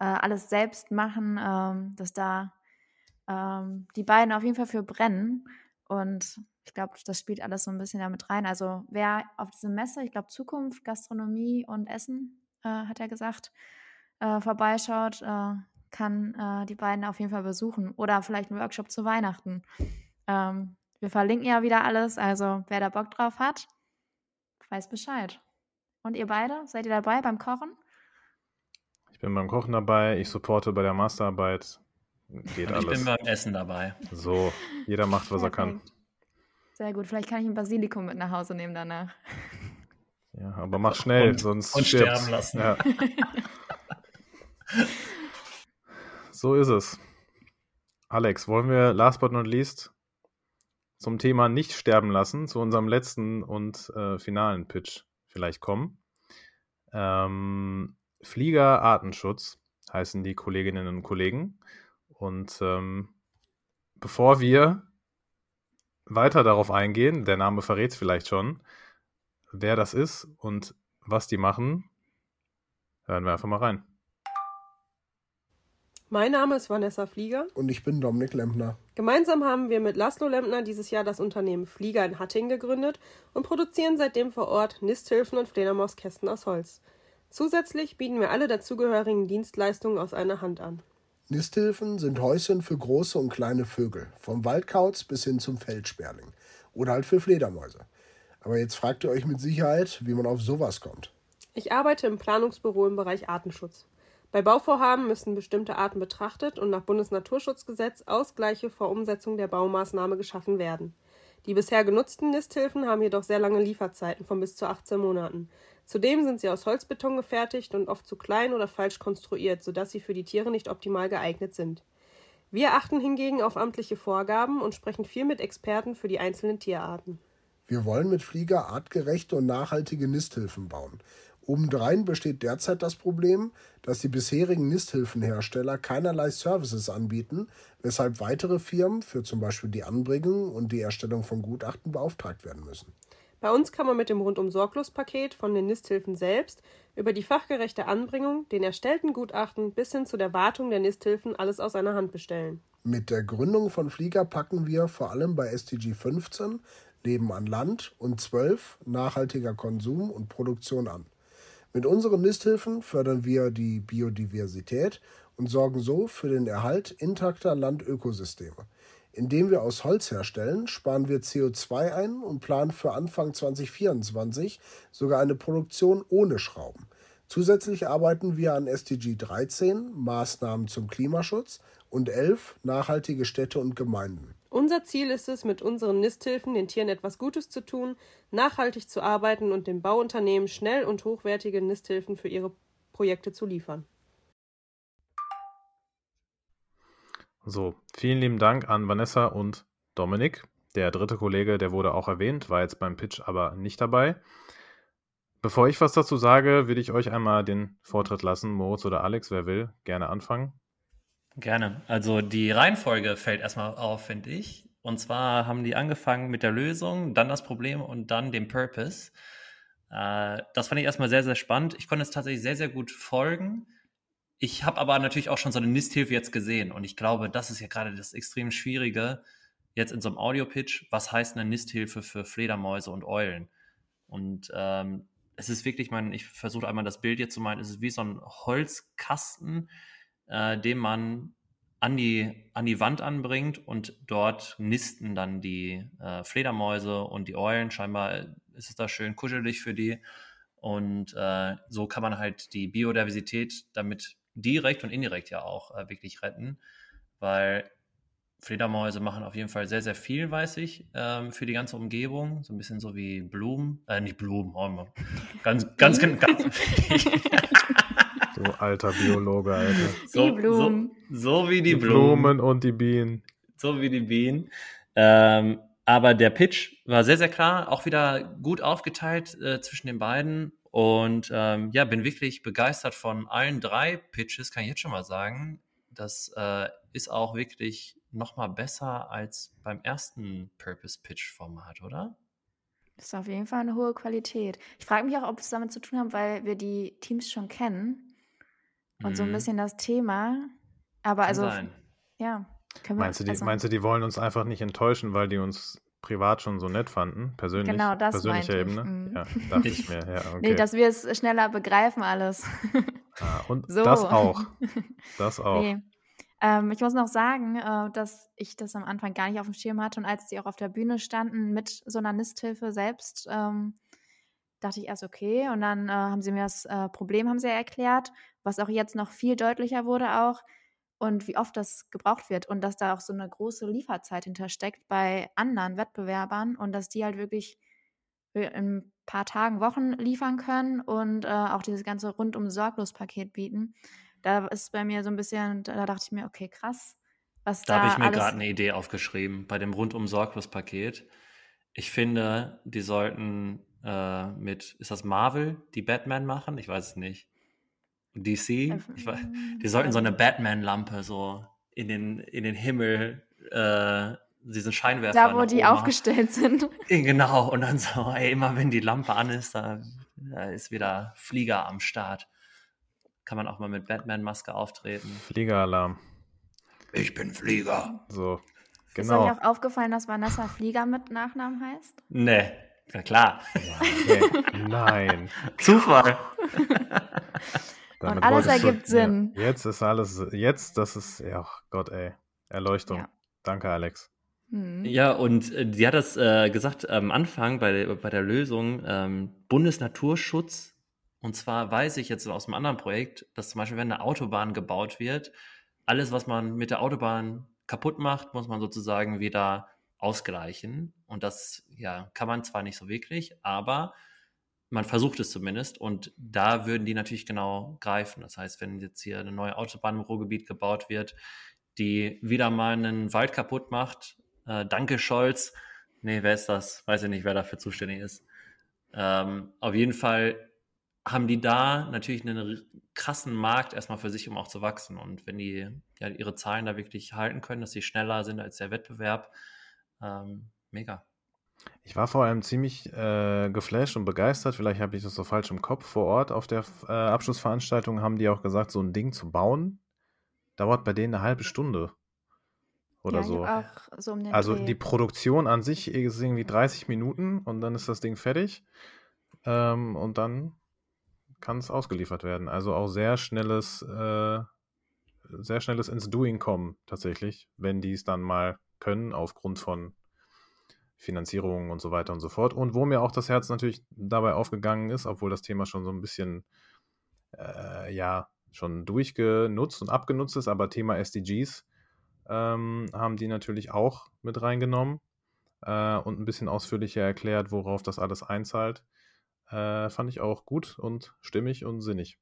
äh, alles selbst machen, ähm, dass da ähm, die beiden auf jeden Fall für brennen. Und ich glaube, das spielt alles so ein bisschen damit rein. Also wer auf diese Messe, ich glaube Zukunft, Gastronomie und Essen, äh, hat er gesagt, äh, vorbeischaut, äh, kann äh, die beiden auf jeden Fall besuchen. Oder vielleicht einen Workshop zu Weihnachten. Ähm, wir verlinken ja wieder alles, also wer da Bock drauf hat, weiß Bescheid. Und ihr beide, seid ihr dabei beim Kochen? Ich bin beim Kochen dabei, ich supporte bei der Masterarbeit. Geht Und alles. ich bin beim Essen dabei. So, jeder macht, was er kann. Sehr gut. Vielleicht kann ich ein Basilikum mit nach Hause nehmen danach. Ja, aber mach schnell, Und- sonst und sterben lassen. Ja. so ist es. Alex, wollen wir last but not least zum Thema nicht sterben lassen, zu unserem letzten und äh, finalen Pitch vielleicht kommen? Ähm, Flieger Artenschutz heißen die Kolleginnen und Kollegen. Und ähm, bevor wir weiter darauf eingehen, der Name verrät es vielleicht schon, wer das ist und was die machen, hören wir einfach mal rein. Mein Name ist Vanessa Flieger. Und ich bin Dominik Lempner. Gemeinsam haben wir mit Laszlo Lempner dieses Jahr das Unternehmen Flieger in Hattingen gegründet und produzieren seitdem vor Ort Nisthilfen und Fledermauskästen aus Holz. Zusätzlich bieten wir alle dazugehörigen Dienstleistungen aus einer Hand an. Nisthilfen sind Häuschen für große und kleine Vögel, vom Waldkauz bis hin zum Feldsperling. Oder halt für Fledermäuse. Aber jetzt fragt ihr euch mit Sicherheit, wie man auf sowas kommt. Ich arbeite im Planungsbüro im Bereich Artenschutz. Bei Bauvorhaben müssen bestimmte Arten betrachtet und nach Bundesnaturschutzgesetz Ausgleiche vor Umsetzung der Baumaßnahme geschaffen werden. Die bisher genutzten Nisthilfen haben jedoch sehr lange Lieferzeiten von bis zu 18 Monaten. Zudem sind sie aus Holzbeton gefertigt und oft zu klein oder falsch konstruiert, sodass sie für die Tiere nicht optimal geeignet sind. Wir achten hingegen auf amtliche Vorgaben und sprechen viel mit Experten für die einzelnen Tierarten. Wir wollen mit Flieger artgerechte und nachhaltige Nisthilfen bauen. Obendrein besteht derzeit das Problem, dass die bisherigen Nisthilfenhersteller keinerlei Services anbieten, weshalb weitere Firmen für zum Beispiel die Anbringung und die Erstellung von Gutachten beauftragt werden müssen. Bei uns kann man mit dem Rundum-Sorglos-Paket von den Nisthilfen selbst über die fachgerechte Anbringung, den erstellten Gutachten bis hin zu der Wartung der Nisthilfen alles aus einer Hand bestellen. Mit der Gründung von Flieger packen wir vor allem bei SDG 15 Leben an Land und 12 nachhaltiger Konsum und Produktion an. Mit unseren Nisthilfen fördern wir die Biodiversität und sorgen so für den Erhalt intakter Landökosysteme. Indem wir aus Holz herstellen, sparen wir CO2 ein und planen für Anfang 2024 sogar eine Produktion ohne Schrauben. Zusätzlich arbeiten wir an SDG 13, Maßnahmen zum Klimaschutz, und 11, nachhaltige Städte und Gemeinden. Unser Ziel ist es, mit unseren Nisthilfen den Tieren etwas Gutes zu tun, nachhaltig zu arbeiten und den Bauunternehmen schnell und hochwertige Nisthilfen für ihre Projekte zu liefern. So, vielen lieben Dank an Vanessa und Dominik. Der dritte Kollege, der wurde auch erwähnt, war jetzt beim Pitch aber nicht dabei. Bevor ich was dazu sage, würde ich euch einmal den Vortritt lassen. Moritz oder Alex, wer will, gerne anfangen. Gerne. Also die Reihenfolge fällt erstmal auf, finde ich. Und zwar haben die angefangen mit der Lösung, dann das Problem und dann dem Purpose. Äh, das fand ich erstmal sehr, sehr spannend. Ich konnte es tatsächlich sehr, sehr gut folgen. Ich habe aber natürlich auch schon so eine Nisthilfe jetzt gesehen. Und ich glaube, das ist ja gerade das extrem Schwierige jetzt in so einem Audio-Pitch. Was heißt eine Nisthilfe für Fledermäuse und Eulen? Und ähm, es ist wirklich, mein, ich versuche einmal das Bild jetzt zu meinen, es ist wie so ein Holzkasten, äh, den man an die, an die Wand anbringt und dort nisten dann die äh, Fledermäuse und die Eulen. Scheinbar ist es da schön kuschelig für die. Und äh, so kann man halt die Biodiversität damit direkt und indirekt ja auch äh, wirklich retten, weil Fledermäuse machen auf jeden Fall sehr, sehr viel, weiß ich, ähm, für die ganze Umgebung. So ein bisschen so wie Blumen, äh, nicht Blumen, oh, ganz, ganz, ganz, ganz Du alter Biologe, Alter. Die So, Blumen. So, so wie die, Die Blumen. Blumen und die Bienen. So wie die Bienen. Ähm, aber der Pitch war sehr, sehr klar, auch wieder gut aufgeteilt äh, zwischen den beiden. Und ähm, ja, bin wirklich begeistert von allen drei Pitches, kann ich jetzt schon mal sagen. Das äh, ist auch wirklich noch mal besser als beim ersten Purpose-Pitch-Format, oder? Das ist auf jeden Fall eine hohe Qualität. Ich frage mich auch, ob es damit zu tun hat, weil wir die Teams schon kennen und so ein Mhm. bisschen das Thema. Aber Kann also, sein. ja. Können wir, Meinst du, die, also, meinst du, die wollen uns einfach nicht enttäuschen, weil die uns privat schon so nett fanden? Persönlich? Genau, das ich. Ebene? Mhm. Ja, dachte ich mir. Ja, okay. Nee, dass wir es schneller begreifen alles. ah, und so. das auch. Das auch. Nee. Ähm, ich muss noch sagen, äh, dass ich das am Anfang gar nicht auf dem Schirm hatte und als die auch auf der Bühne standen mit so einer Nisthilfe selbst, ähm, dachte ich erst okay und dann äh, haben sie mir das äh, Problem haben sie erklärt, was auch jetzt noch viel deutlicher wurde auch und wie oft das gebraucht wird und dass da auch so eine große Lieferzeit hintersteckt bei anderen Wettbewerbern und dass die halt wirklich in ein paar Tagen, Wochen liefern können und äh, auch dieses ganze rundum sorglos Paket bieten. Da ist bei mir so ein bisschen, da dachte ich mir, okay, krass, was Da da, habe ich mir gerade eine Idee aufgeschrieben bei dem rundum sorglos Paket. Ich finde, die sollten äh, mit, ist das Marvel, die Batman machen? Ich weiß es nicht. DC? Ich weiß, die sollten so eine Batman-Lampe so in den, in den Himmel, äh, diesen Scheinwerfer. Da, wo die aufgestellt sind. Genau, und dann so, ey, immer wenn die Lampe an ist, da, da ist wieder Flieger am Start. Kann man auch mal mit Batman-Maske auftreten. Fliegeralarm. Ich bin Flieger. So. Ist Genau. euch auch aufgefallen, dass Vanessa Flieger mit Nachnamen heißt? Nee, ja klar. Okay. Nein. Zufall. Damit alles wolltest ergibt Sinn. Ja, jetzt ist alles, jetzt, das ist, ja, oh Gott, ey. Erleuchtung. Ja. Danke, Alex. Hm. Ja, und äh, die hat das äh, gesagt am Anfang bei, der- bei der Lösung, ähm, Bundesnaturschutz. Und zwar weiß ich jetzt aus einem anderen Projekt, dass zum Beispiel, wenn eine Autobahn gebaut wird, alles, was man mit der Autobahn kaputt macht, muss man sozusagen wieder ausgleichen. Und das ja, kann man zwar nicht so wirklich, aber man versucht es zumindest. Und da würden die natürlich genau greifen. Das heißt, wenn jetzt hier eine neue Autobahn im Ruhrgebiet gebaut wird, die wieder mal einen Wald kaputt macht, äh, danke Scholz. Nee, wer ist das? Weiß ich nicht, wer dafür zuständig ist. Ähm, auf jeden Fall haben die da natürlich einen krassen Markt erstmal für sich, um auch zu wachsen. Und wenn die ja, ihre Zahlen da wirklich halten können, dass sie schneller sind als der Wettbewerb, ähm, mega. Ich war vor allem ziemlich äh, geflasht und begeistert. Vielleicht habe ich das so falsch im Kopf. Vor Ort auf der äh, Abschlussveranstaltung haben die auch gesagt, so ein Ding zu bauen, dauert bei denen eine halbe Stunde. Oder ja, so. so um Also Dreh. die Produktion an sich ist irgendwie 30 Minuten und dann ist das Ding fertig. Ähm, und dann kann es ausgeliefert werden. Also auch sehr schnelles, äh, sehr schnelles ins Doing kommen, tatsächlich, wenn die es dann mal können, aufgrund von Finanzierung und so weiter und so fort. Und wo mir auch das Herz natürlich dabei aufgegangen ist, obwohl das Thema schon so ein bisschen, äh, ja, schon durchgenutzt und abgenutzt ist, aber Thema SDGs ähm, haben die natürlich auch mit reingenommen äh, und ein bisschen ausführlicher erklärt, worauf das alles einzahlt. Äh, fand ich auch gut und stimmig und sinnig.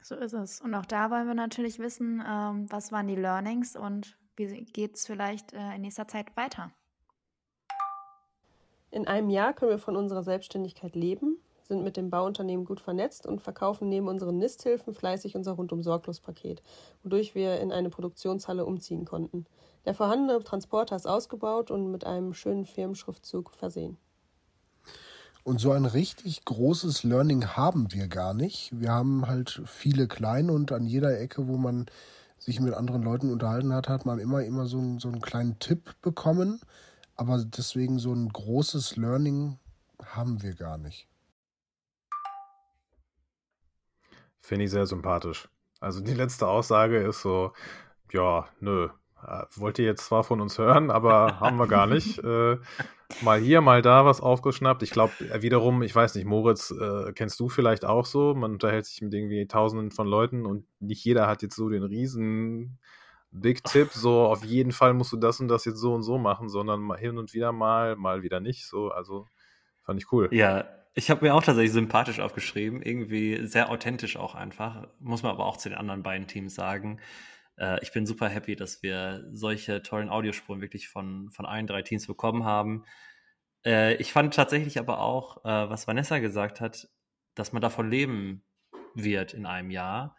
So ist es. Und auch da wollen wir natürlich wissen, ähm, was waren die Learnings und wie geht es vielleicht äh, in nächster Zeit weiter. In einem Jahr können wir von unserer Selbstständigkeit leben, sind mit dem Bauunternehmen gut vernetzt und verkaufen neben unseren Nisthilfen fleißig unser Rundum-Sorglos-Paket, wodurch wir in eine Produktionshalle umziehen konnten. Der vorhandene Transporter ist ausgebaut und mit einem schönen Firmenschriftzug versehen. Und so ein richtig großes Learning haben wir gar nicht. Wir haben halt viele kleine und an jeder Ecke, wo man sich mit anderen Leuten unterhalten hat, hat man immer, immer so, so einen kleinen Tipp bekommen. Aber deswegen so ein großes Learning haben wir gar nicht. Finde ich sehr sympathisch. Also die letzte Aussage ist so, ja, nö. Äh, Wollt ihr jetzt zwar von uns hören, aber haben wir gar nicht. Äh, mal hier, mal da was aufgeschnappt. Ich glaube, wiederum, ich weiß nicht, Moritz, äh, kennst du vielleicht auch so? Man unterhält sich mit irgendwie tausenden von Leuten und nicht jeder hat jetzt so den riesen Big Tipp, so auf jeden Fall musst du das und das jetzt so und so machen, sondern hin und wieder mal, mal wieder nicht. So, also fand ich cool. Ja, ich habe mir auch tatsächlich sympathisch aufgeschrieben, irgendwie sehr authentisch auch einfach. Muss man aber auch zu den anderen beiden Teams sagen. Äh, ich bin super happy, dass wir solche tollen Audiospuren wirklich von, von allen drei Teams bekommen haben. Äh, ich fand tatsächlich aber auch, äh, was Vanessa gesagt hat, dass man davon leben wird in einem Jahr.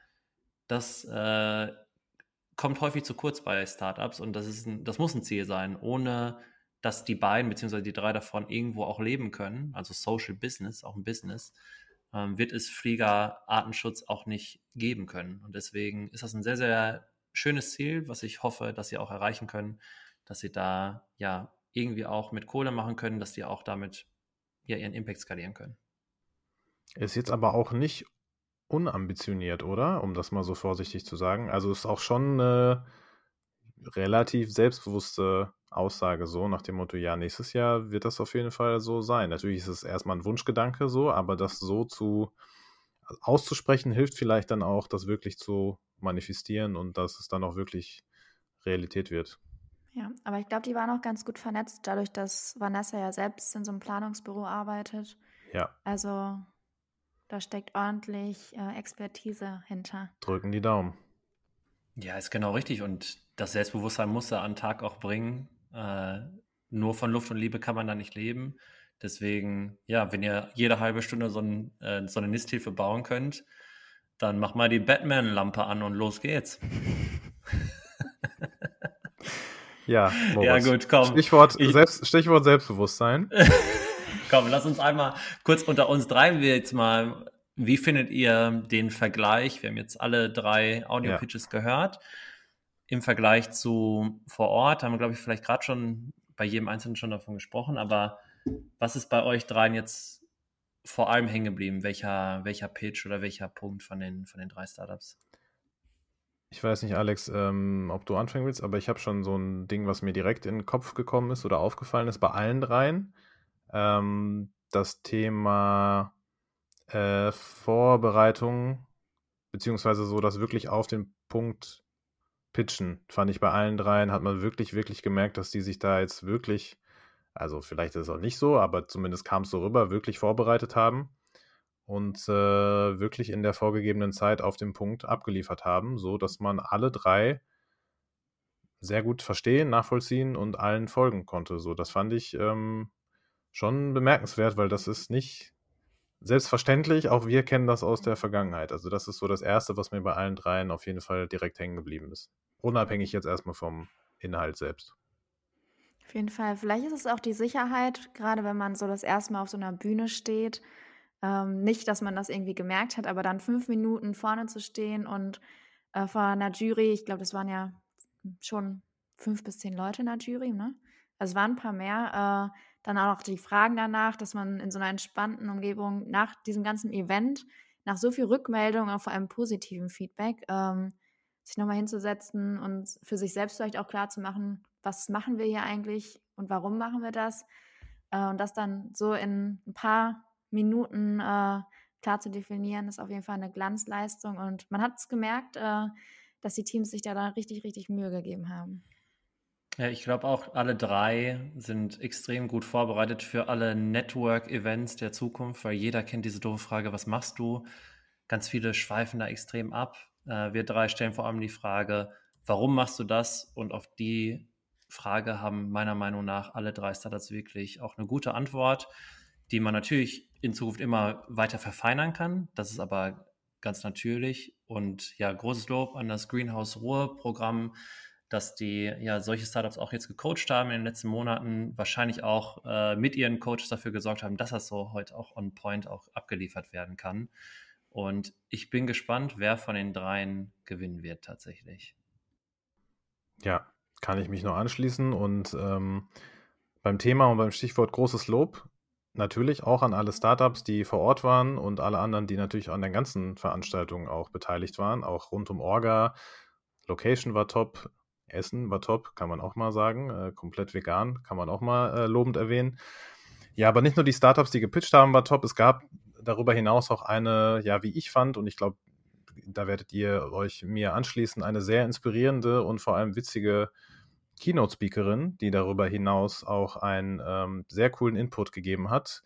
Das äh, kommt häufig zu kurz bei Startups und das, ist ein, das muss ein Ziel sein, ohne dass die beiden beziehungsweise die drei davon irgendwo auch leben können, also Social Business, auch ein Business, ähm, wird es Fliegerartenschutz auch nicht geben können. Und deswegen ist das ein sehr, sehr schönes Ziel, was ich hoffe, dass sie auch erreichen können, dass sie da ja irgendwie auch mit Kohle machen können, dass die auch damit ja ihren Impact skalieren können. Ist jetzt aber auch nicht unambitioniert, oder? Um das mal so vorsichtig zu sagen. Also ist auch schon eine relativ selbstbewusste Aussage so nach dem Motto, ja, nächstes Jahr wird das auf jeden Fall so sein. Natürlich ist es erstmal ein Wunschgedanke so, aber das so zu auszusprechen hilft vielleicht dann auch, das wirklich zu manifestieren und dass es dann auch wirklich Realität wird. Ja, aber ich glaube, die waren auch ganz gut vernetzt, dadurch, dass Vanessa ja selbst in so einem Planungsbüro arbeitet. Ja. Also da steckt ordentlich äh, Expertise hinter. Drücken die Daumen. Ja, ist genau richtig. Und das Selbstbewusstsein muss er an den Tag auch bringen. Äh, nur von Luft und Liebe kann man da nicht leben. Deswegen, ja, wenn ihr jede halbe Stunde so, ein, äh, so eine Nisthilfe bauen könnt, dann mach mal die Batman-Lampe an und los geht's. Ja, Moritz. ja gut, komm. Stichwort, ich, Selbst, Stichwort Selbstbewusstsein. komm, lass uns einmal kurz unter uns drei wir jetzt mal, wie findet ihr den Vergleich? Wir haben jetzt alle drei Audio-Pitches ja. gehört. Im Vergleich zu vor Ort haben wir, glaube ich, vielleicht gerade schon bei jedem Einzelnen schon davon gesprochen, aber was ist bei euch dreien jetzt vor allem hängen geblieben? Welcher, welcher Pitch oder welcher Punkt von den, von den drei Startups? Ich weiß nicht, Alex, ähm, ob du anfangen willst, aber ich habe schon so ein Ding, was mir direkt in den Kopf gekommen ist oder aufgefallen ist bei allen dreien. Ähm, das Thema äh, Vorbereitung, beziehungsweise so das wirklich auf den Punkt pitchen, fand ich bei allen dreien, hat man wirklich, wirklich gemerkt, dass die sich da jetzt wirklich, also vielleicht ist es auch nicht so, aber zumindest kam es so rüber, wirklich vorbereitet haben und äh, wirklich in der vorgegebenen Zeit auf den Punkt abgeliefert haben, so dass man alle drei sehr gut verstehen, nachvollziehen und allen folgen konnte. So, das fand ich ähm, schon bemerkenswert, weil das ist nicht selbstverständlich. Auch wir kennen das aus der Vergangenheit. Also das ist so das Erste, was mir bei allen dreien auf jeden Fall direkt hängen geblieben ist. Unabhängig jetzt erstmal vom Inhalt selbst. Auf jeden Fall. Vielleicht ist es auch die Sicherheit, gerade wenn man so das erste Mal auf so einer Bühne steht, ähm, nicht, dass man das irgendwie gemerkt hat, aber dann fünf Minuten vorne zu stehen und äh, vor einer Jury, ich glaube, das waren ja schon fünf bis zehn Leute in der Jury, ne? Also es waren ein paar mehr. Äh, dann auch noch die Fragen danach, dass man in so einer entspannten Umgebung nach diesem ganzen Event, nach so viel Rückmeldung, auch vor allem positiven Feedback, ähm, sich nochmal hinzusetzen und für sich selbst vielleicht auch klar zu machen, was machen wir hier eigentlich und warum machen wir das? Äh, und das dann so in ein paar Minuten äh, klar zu definieren, ist auf jeden Fall eine Glanzleistung. Und man hat es gemerkt, äh, dass die Teams sich da, da richtig, richtig Mühe gegeben haben. Ja, ich glaube auch, alle drei sind extrem gut vorbereitet für alle Network-Events der Zukunft, weil jeder kennt diese doofe Frage, was machst du? Ganz viele schweifen da extrem ab. Äh, wir drei stellen vor allem die Frage, warum machst du das? Und auf die Frage haben meiner Meinung nach alle drei Startups wirklich auch eine gute Antwort, die man natürlich in Zukunft immer weiter verfeinern kann. Das ist aber ganz natürlich. Und ja, großes Lob an das Greenhouse Ruhr Programm, dass die ja solche Startups auch jetzt gecoacht haben in den letzten Monaten, wahrscheinlich auch äh, mit ihren Coaches dafür gesorgt haben, dass das so heute auch on point auch abgeliefert werden kann. Und ich bin gespannt, wer von den dreien gewinnen wird tatsächlich. Ja, kann ich mich nur anschließen. Und ähm, beim Thema und beim Stichwort großes Lob natürlich auch an alle Startups, die vor Ort waren und alle anderen, die natürlich an den ganzen Veranstaltungen auch beteiligt waren, auch rund um Orga. Location war top, Essen war top, kann man auch mal sagen. Äh, komplett vegan, kann man auch mal äh, lobend erwähnen. Ja, aber nicht nur die Startups, die gepitcht haben, war top. Es gab darüber hinaus auch eine, ja, wie ich fand, und ich glaube, da werdet ihr euch mir anschließen, eine sehr inspirierende und vor allem witzige Keynote-Speakerin, die darüber hinaus auch einen ähm, sehr coolen Input gegeben hat.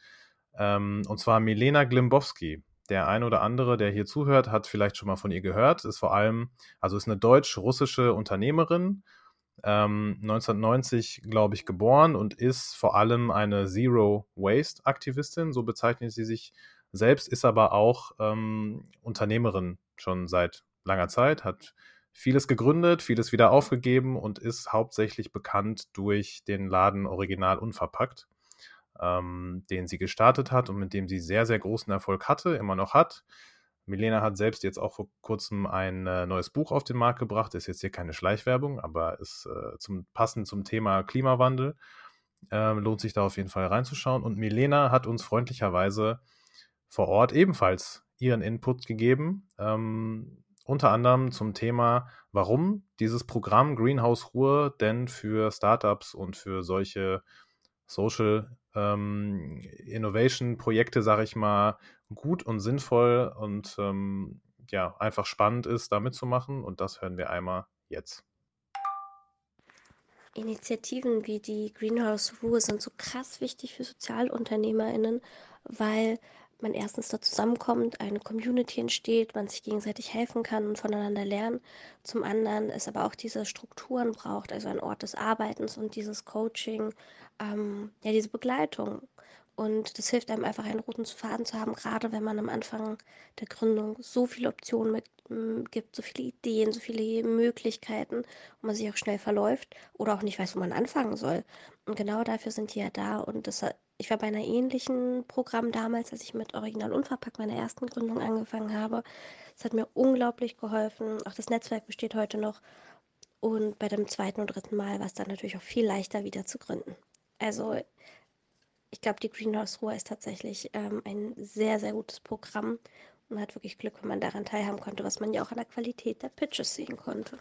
Ähm, und zwar Milena Glimbowski. Der ein oder andere, der hier zuhört, hat vielleicht schon mal von ihr gehört. Ist vor allem, also ist eine deutsch-russische Unternehmerin, ähm, 1990, glaube ich, geboren und ist vor allem eine Zero-Waste-Aktivistin. So bezeichnet sie sich selbst, ist aber auch ähm, Unternehmerin schon seit langer Zeit, hat vieles gegründet, vieles wieder aufgegeben und ist hauptsächlich bekannt durch den Laden Original Unverpackt, ähm, den sie gestartet hat und mit dem sie sehr, sehr großen Erfolg hatte, immer noch hat. Milena hat selbst jetzt auch vor kurzem ein äh, neues Buch auf den Markt gebracht. Ist jetzt hier keine Schleichwerbung, aber ist äh, zum, passend zum Thema Klimawandel. Äh, lohnt sich da auf jeden Fall reinzuschauen. Und Milena hat uns freundlicherweise vor Ort ebenfalls ihren Input gegeben. Ähm, unter anderem zum Thema, warum dieses Programm Greenhouse Ruhr denn für Startups und für solche Social ähm, Innovation Projekte, sage ich mal, gut und sinnvoll und ähm, ja, einfach spannend ist, da mitzumachen. Und das hören wir einmal jetzt. Initiativen wie die Greenhouse Ruhe sind so krass wichtig für SozialunternehmerInnen, weil man erstens da zusammenkommt, eine Community entsteht, man sich gegenseitig helfen kann und voneinander lernen. Zum anderen es aber auch diese Strukturen braucht, also ein Ort des Arbeitens und dieses Coaching, ähm, ja, diese Begleitung. Und das hilft einem einfach, einen roten Faden zu haben, gerade wenn man am Anfang der Gründung so viele Optionen mit, mm, gibt, so viele Ideen, so viele Möglichkeiten und man sich auch schnell verläuft oder auch nicht weiß, wo man anfangen soll. Und genau dafür sind die ja da. Und das, ich war bei einer ähnlichen Programm damals, als ich mit Original Unverpackt meiner ersten Gründung angefangen habe. Es hat mir unglaublich geholfen. Auch das Netzwerk besteht heute noch. Und bei dem zweiten und dritten Mal war es dann natürlich auch viel leichter wieder zu gründen. Also ich glaube, die Greenhouse Ruhr ist tatsächlich ähm, ein sehr, sehr gutes Programm. Und man hat wirklich Glück, wenn man daran teilhaben konnte, was man ja auch an der Qualität der Pitches sehen konnte.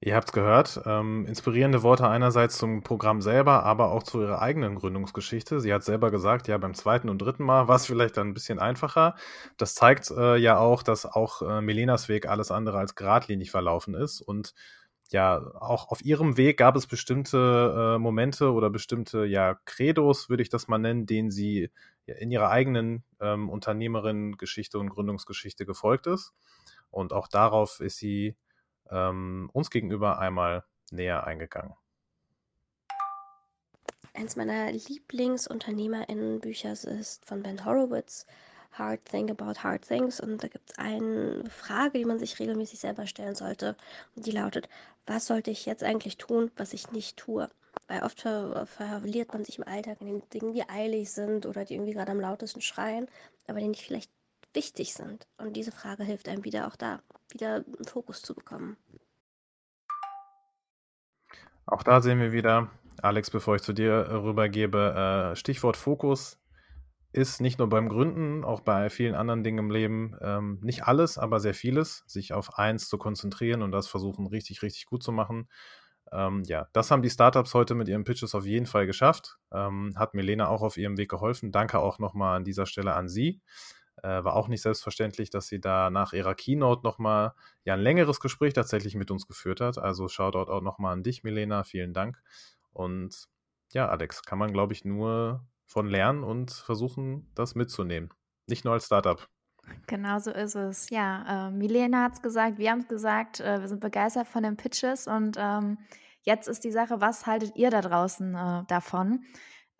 Ihr habt es gehört. Ähm, inspirierende Worte einerseits zum Programm selber, aber auch zu ihrer eigenen Gründungsgeschichte. Sie hat selber gesagt, ja, beim zweiten und dritten Mal war es vielleicht dann ein bisschen einfacher. Das zeigt äh, ja auch, dass auch äh, Melenas Weg alles andere als geradlinig verlaufen ist und ja, auch auf ihrem Weg gab es bestimmte äh, Momente oder bestimmte ja, Credos, würde ich das mal nennen, denen sie in ihrer eigenen ähm, Unternehmerin-Geschichte und Gründungsgeschichte gefolgt ist. Und auch darauf ist sie ähm, uns gegenüber einmal näher eingegangen. Eins meiner Lieblingsunternehmerinnenbücher ist von Ben Horowitz, Hard Thing About Hard Things. Und da gibt es eine Frage, die man sich regelmäßig selber stellen sollte. Und die lautet, was sollte ich jetzt eigentlich tun, was ich nicht tue? Weil oft ver verliert man sich im Alltag in den Dingen, die eilig sind oder die irgendwie gerade am lautesten schreien, aber die nicht vielleicht wichtig sind. Und diese Frage hilft einem wieder auch da, wieder einen Fokus zu bekommen. Auch da sehen wir wieder, Alex, bevor ich zu dir rübergebe, äh, Stichwort Fokus ist nicht nur beim Gründen, auch bei vielen anderen Dingen im Leben, ähm, nicht alles, aber sehr vieles, sich auf eins zu konzentrieren und das versuchen richtig, richtig gut zu machen. Ähm, ja, das haben die Startups heute mit ihren Pitches auf jeden Fall geschafft. Ähm, hat Milena auch auf ihrem Weg geholfen. Danke auch nochmal an dieser Stelle an Sie. Äh, war auch nicht selbstverständlich, dass sie da nach ihrer Keynote nochmal ja, ein längeres Gespräch tatsächlich mit uns geführt hat. Also Shoutout auch nochmal an dich, Milena. Vielen Dank. Und ja, Alex, kann man, glaube ich, nur von lernen und versuchen, das mitzunehmen. Nicht nur als Startup. Genau so ist es. Ja, äh, Milena hat es gesagt, wir haben es gesagt, äh, wir sind begeistert von den Pitches und ähm, jetzt ist die Sache, was haltet ihr da draußen äh, davon?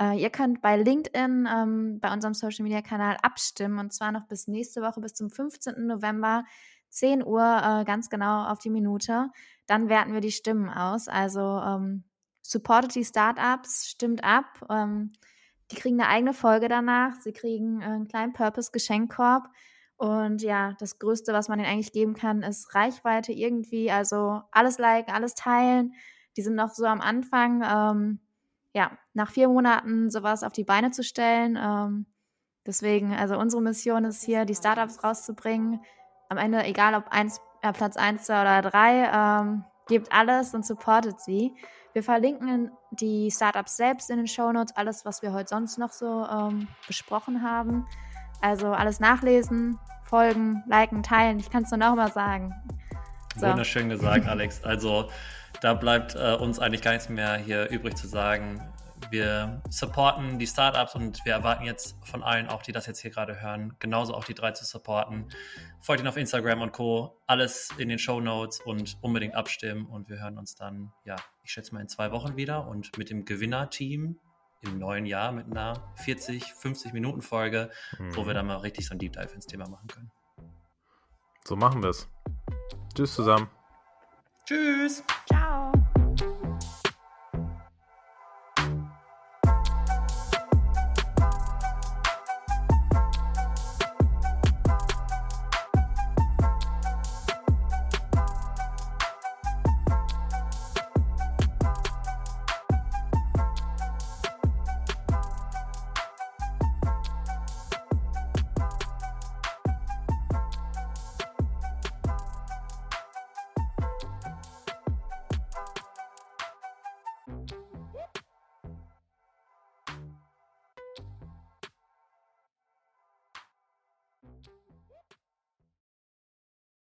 Äh, ihr könnt bei LinkedIn ähm, bei unserem Social Media Kanal abstimmen und zwar noch bis nächste Woche, bis zum 15. November, 10 Uhr, äh, ganz genau auf die Minute. Dann werten wir die Stimmen aus. Also ähm, supportet die Startups, stimmt ab. Ähm, die kriegen eine eigene Folge danach. Sie kriegen äh, einen kleinen Purpose-Geschenkkorb. Und ja, das Größte, was man ihnen eigentlich geben kann, ist Reichweite irgendwie. Also alles liken, alles teilen. Die sind noch so am Anfang. Ähm, ja, nach vier Monaten sowas auf die Beine zu stellen. Ähm, deswegen, also unsere Mission ist hier, die Startups rauszubringen. Am Ende, egal ob eins, äh, Platz 1 oder 3, ähm, gebt alles und supportet sie. Wir verlinken die Startups selbst in den Show Notes, alles, was wir heute sonst noch so ähm, besprochen haben. Also alles nachlesen, folgen, liken, teilen. Ich kann es nur noch mal sagen. So. Wunderschön gesagt, Alex. Also da bleibt äh, uns eigentlich gar nichts mehr hier übrig zu sagen. Wir supporten die Startups und wir erwarten jetzt von allen, auch die das jetzt hier gerade hören, genauso auch die drei zu supporten. Folgt ihnen auf Instagram und Co. Alles in den Show Notes und unbedingt abstimmen. Und wir hören uns dann, ja, ich schätze mal in zwei Wochen wieder und mit dem Gewinnerteam im neuen Jahr mit einer 40, 50 Minuten Folge, mhm. wo wir dann mal richtig so ein Deep Dive ins Thema machen können. So machen wir es. Tschüss zusammen. Tschüss.